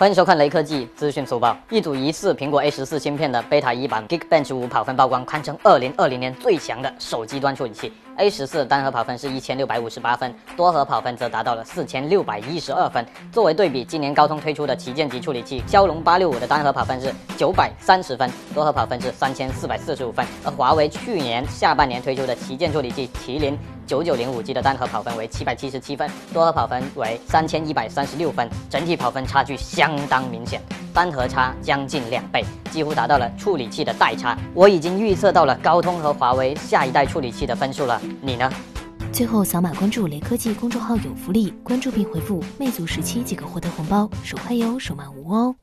欢迎收看雷科技资讯速报。一组疑似苹果 A 十四芯片的 Beta 一版 Geekbench 五跑分曝光，堪称二零二零年最强的手机端处理器。A 十四单核跑分是一千六百五十八分，多核跑分则达到了四千六百一十二分。作为对比，今年高通推出的旗舰级处理器骁龙八六五的单核跑分是九百三十分，多核跑分是三千四百四十五分。而华为去年下半年推出的旗舰处理器麒麟九九零五 G 的单核跑分为七百七十七分，多核跑分为三千一百三十六分，整体跑分差距相。当明显，单核差将近两倍，几乎达到了处理器的代差。我已经预测到了高通和华为下一代处理器的分数了，你呢？最后扫码关注雷科技公众号有福利，关注并回复“魅族十七”即可获得红包，手快有，手慢无哦。